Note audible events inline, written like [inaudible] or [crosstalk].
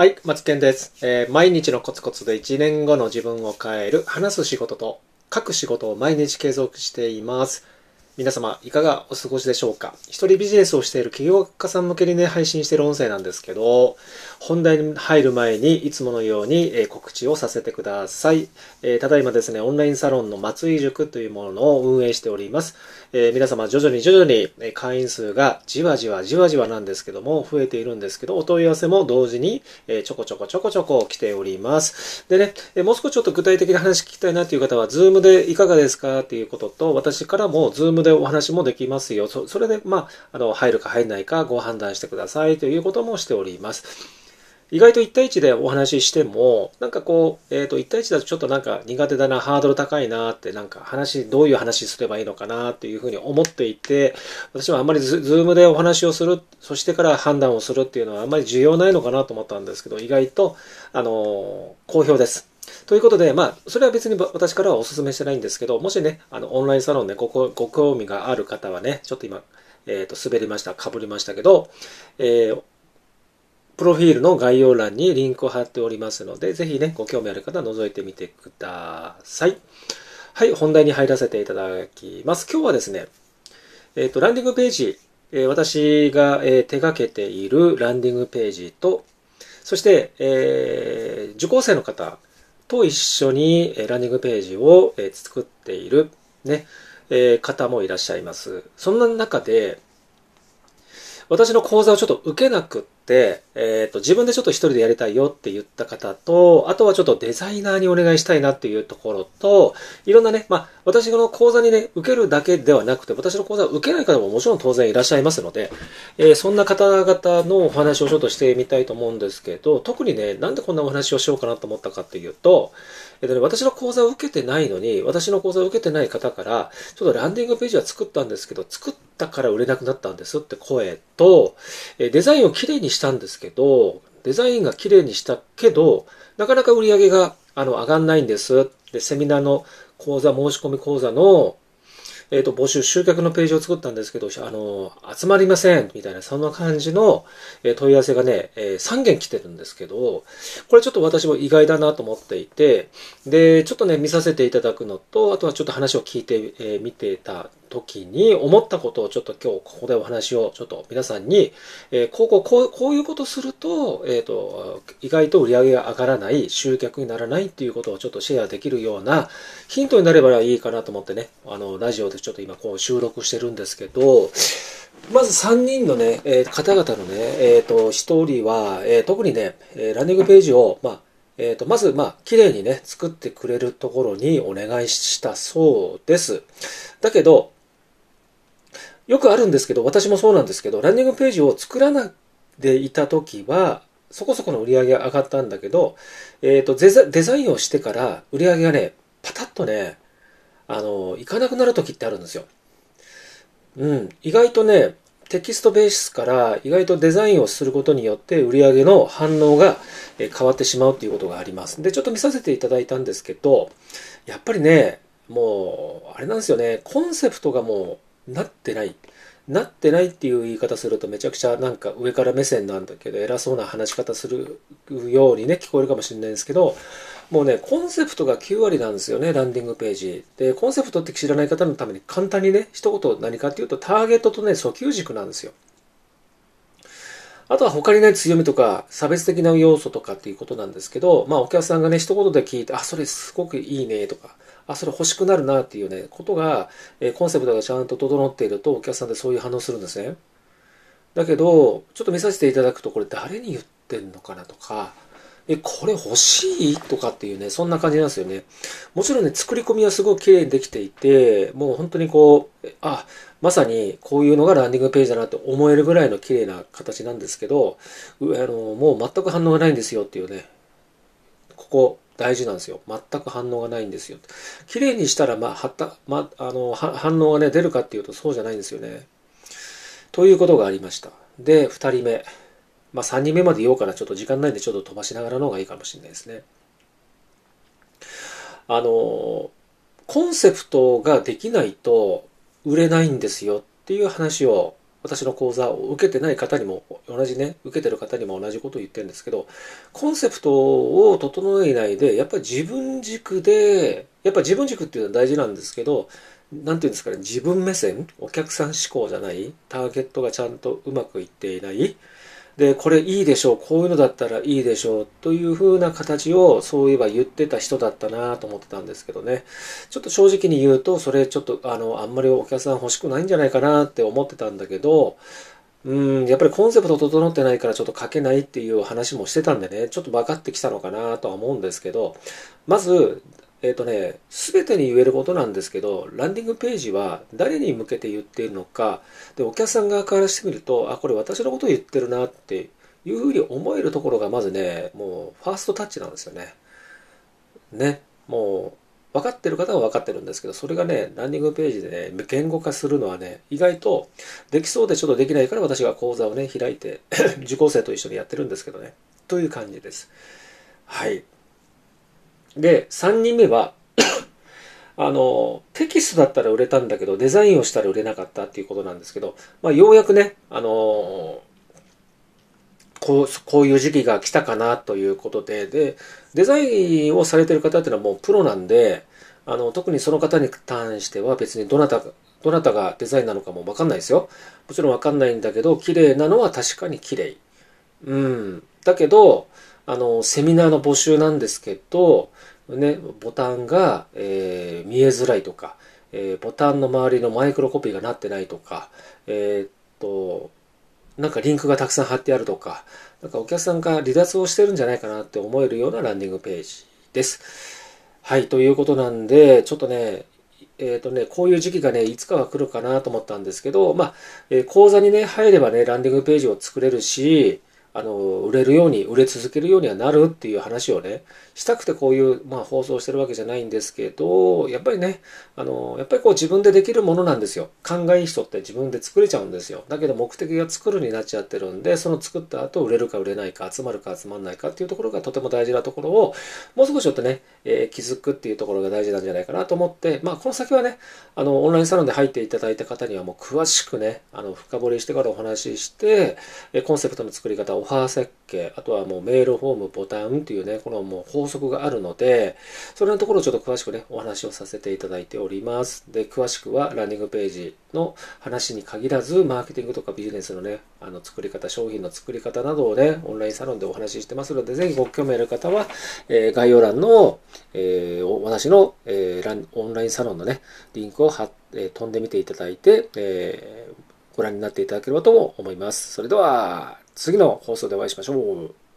はい、松健です、えー毎日のコツコツで1年後の自分を変える話す仕事と書く仕事を毎日継続しています。皆様、いかがお過ごしでしょうか？一人ビジネスをしている起業家さん向けにね、配信している音声なんですけど、本題に入る前にいつものように、え告知をさせてください、えただいまですね、オンラインサロンの松井塾というものを運営しております。え皆様、徐々に徐々に会員数がじわじわじわじわなんですけども、増えているんですけど、お問い合わせも同時に、えちょこちょこちょこちょこ来ております。でね、えもう少しちょっと具体的な話聞きたいなという方は、ズームでいかがですかっていうことと、私からもズームででお話もできますよ。それで、まあ、あの、入るか入らないかご判断してくださいということもしております。意外と1対1でお話ししても、なんかこう、えっ、と、1対1だとちょっとなんか苦手だな、ハードル高いなって、なんか話、どういう話すればいいのかなっていうふうに思っていて、私はあんまりズズームでお話をする、そしてから判断をするっていうのはあんまり重要ないのかなと思ったんですけど、意外と、あの好評です。ということで、まあ、それは別に私からはお勧めしてないんですけど、もしね、あの、オンラインサロンでごご興味がある方はね、ちょっと今、えっ、と、滑りました、かぶりましたけど、えープロフィールの概要欄にリンクを貼っておりますので、ぜひね、ご興味ある方は覗いてみてください。はい、本題に入らせていただきます。今日はですね、えっ、と、ランディングページ、えー私が、えー手掛けているランディングページと、そして、えー受講生の方と一緒にランニングページを作っている、ね、え方もいらっしゃいます。そんな中で、私の講座をちょっと受けなく、えっ、と、自分でちょっと一人でやりたいよって言った方と、あとはちょっとデザイナーにお願いしたいなっていうところと、いろんなね、まあ、私の講座にね、受けるだけではなくて、私の講座を受けない方ももちろん当然いらっしゃいますので、えーそんな方々のお話をちょっとしてみたいと思うんですけど、特にね、なんでこんなお話をしようかなと思ったかっていうと、えっとね、私の講座を受けてないのに、私の講座を受けてない方から、ちょっとランディングページは作ったんですけど、作ったから売れなくなったんですって声と、えデザインをきれいにししたんですけど、デザインがきれいにしたけど、なかなか売り上げがあの上がんないんです。で、セミナーの講座、申し込み講座の、えっ、と、募集、集客のページを作ったんですけど、あの、集まりません、みたいな、そんな感じの、え問い合わせがね、え3件来てるんですけど、これちょっと私も意外だなと思っていて、で、ちょっとね、見させていただくのと、あとはちょっと話を聞いて、えー見てた時に思ったことをちょっと今日ここでお話をちょっと皆さんに、えーこうこうこういうことすると、えっ、と、意外と売り上げが上がらない、集客にならないっていうことをちょっとシェアできるようなヒントになればいいかなと思ってね、あの、ラジオでちょっと今こう収録してるんですけど、まず3人のね、えー方々のね、えっ、と、1人は、えー特にね、えランディングページを、まあ、えっ、と、まず、まあ、綺麗にね、作ってくれるところにお願いしたそうです。だけど、よくあるんですけど、私もそうなんですけど、ランディングページを作らなでいた時は、そこそこの売り上げが上がったんだけど、えっ、とデザ、デザインをしてから売り上げがね、パタッとね、あの、いかなくなる時ってあるんですよ。うん、意外とね、テキストベースから意外とデザインをすることによって売り上げの反応が変わってしまうっていうことがあります。で、ちょっと見させていただいたんですけど、やっぱりね、もう、あれなんですよね、コンセプトがもうなってない。なってないっていう言い方するとめちゃくちゃなんか上から目線なんだけど偉そうな話し方するようにね聞こえるかもしれないんですけどもうねコンセプトが9割なんですよねランディングページでコンセプトって知らない方のために簡単にね一言何かっていうとターゲットとね訴求軸なんですよあとは他にない強みとか差別的な要素とかっていうことなんですけど、まあお客さんがね、一言で聞いて、あ、それすごくいいねとか、あ、それ欲しくなるなっていうね、ことが、えコンセプトがちゃんと整っているとお客さんでそういう反応するんですね。だけど、ちょっと見させていただくと、これ誰に言ってんのかなとか、え、これ欲しいとかっていうね、そんな感じなんですよね。もちろんね、作り込みはすごく綺麗にできていて、もう本当にこう、あ、まさにこういうのがランディングページだなって思えるぐらいの綺麗な形なんですけど、あの、もう全く反応がないんですよっていうね、ここ大事なんですよ。全く反応がないんですよ。綺麗にしたら、まあ、はった、まあ、あの、反応がね、出るかっていうとそうじゃないんですよね。ということがありました。で、二人目。まあ、3人目まで言おうかな。ちょっと時間ないんで、ちょっと飛ばしながらの方がいいかもしれないですね。あの、コンセプトができないと売れないんですよっていう話を私の講座を受けてない方にも同じね受けてる方にも同じことを言ってるんですけどコンセプトを整えないでやっぱり自分軸でやっぱ自分軸っていうのは大事なんですけどなんていうんですかね自分目線お客さん思考じゃないターゲットがちゃんとうまくいっていないでこれいいでしょうこういうのだったらいいでしょうという風な形をそういえば言ってた人だったなと思ってたんですけどね。ちょっと正直に言うとそれちょっとあのあんまりお客さん欲しくないんじゃないかなって思ってたんだけどうんやっぱりコンセプト整ってないからちょっと書けないっていう話もしてたんでねちょっと分かってきたのかなとは思うんですけどまずえっ、ー、とね、すべてに言えることなんですけど、ランディングページは誰に向けて言っているのか、で、お客さん側からしてみると、あ、これ私のことを言ってるなっていうふうに思えるところがまずね、もうファーストタッチなんですよね。ね、もう分かってる方は分かってるんですけど、それがね、ランディングページでね、言語化するのはね、意外とできそうでちょっとできないから私が講座をね、開いて [laughs] 受講生と一緒にやってるんですけどね、という感じです。はい。で、3人目は [coughs] あの、テキストだったら売れたんだけど、デザインをしたら売れなかったっていうことなんですけど、まあ、ようやくね、あのこう、こういう時期が来たかなということで、で、デザインをされてる方っていうのはもうプロなんで、あの、特にその方に関しては別にどなたどなたがデザインなのかもわかんないですよ。もちろんわかんないんだけど、綺麗なのは確かに綺麗。うん。だけど、あの、セミナーの募集なんですけど、ね、ボタンが、えー、見えづらいとか、えー、ボタンの周りのマイクロコピーがなってないとか、えー、っと、なんかリンクがたくさん貼ってあるとか、なんかお客さんが離脱をしてるんじゃないかなって思えるようなランディングページです。はい、ということなんで、ちょっとね、えっ、ー、とね、こういう時期がね、いつかは来るかなと思ったんですけど、まあ、えー、講座にね、入ればね、ランディングページを作れるし、あの、売れるように、売れ続けるようにはなるっていう話をね、したくてこういう、まあ、放送してるわけじゃないんですけど、やっぱりね、あの、やっぱりこう自分でできるものなんですよ。考えいい人って自分で作れちゃうんですよ。だけど目的が作るになっちゃってるんで、その作った後売れるか売れないか、集まるか集まらないかっていうところがとても大事なところを、もう少しちょっとね、えー、気づくっていうところが大事なんじゃないかなと思って、まあ、この先はね、あの、オンラインサロンで入っていただいた方にはもう詳しくね、あの、深掘りしてからお話しして、コンセプトの作り方を、オファー設計、あとはもうメールフォーム、ボタンっていうね、このもう法則があるので、それのところをちょっと詳しくね、お話をさせていただいております。で、詳しくはランディングページの話に限らず、マーケティングとかビジネスのね、あの作り方、商品の作り方などをね、オンラインサロンでお話ししてますので、ぜひご興味ある方は、えー、概要欄の、えー、私の、えー、オンラインサロンのね、リンクを貼っ、え、飛んでみていただいて、え、ご覧になっていただければと思います。それでは、次の放送でお会いしましょう。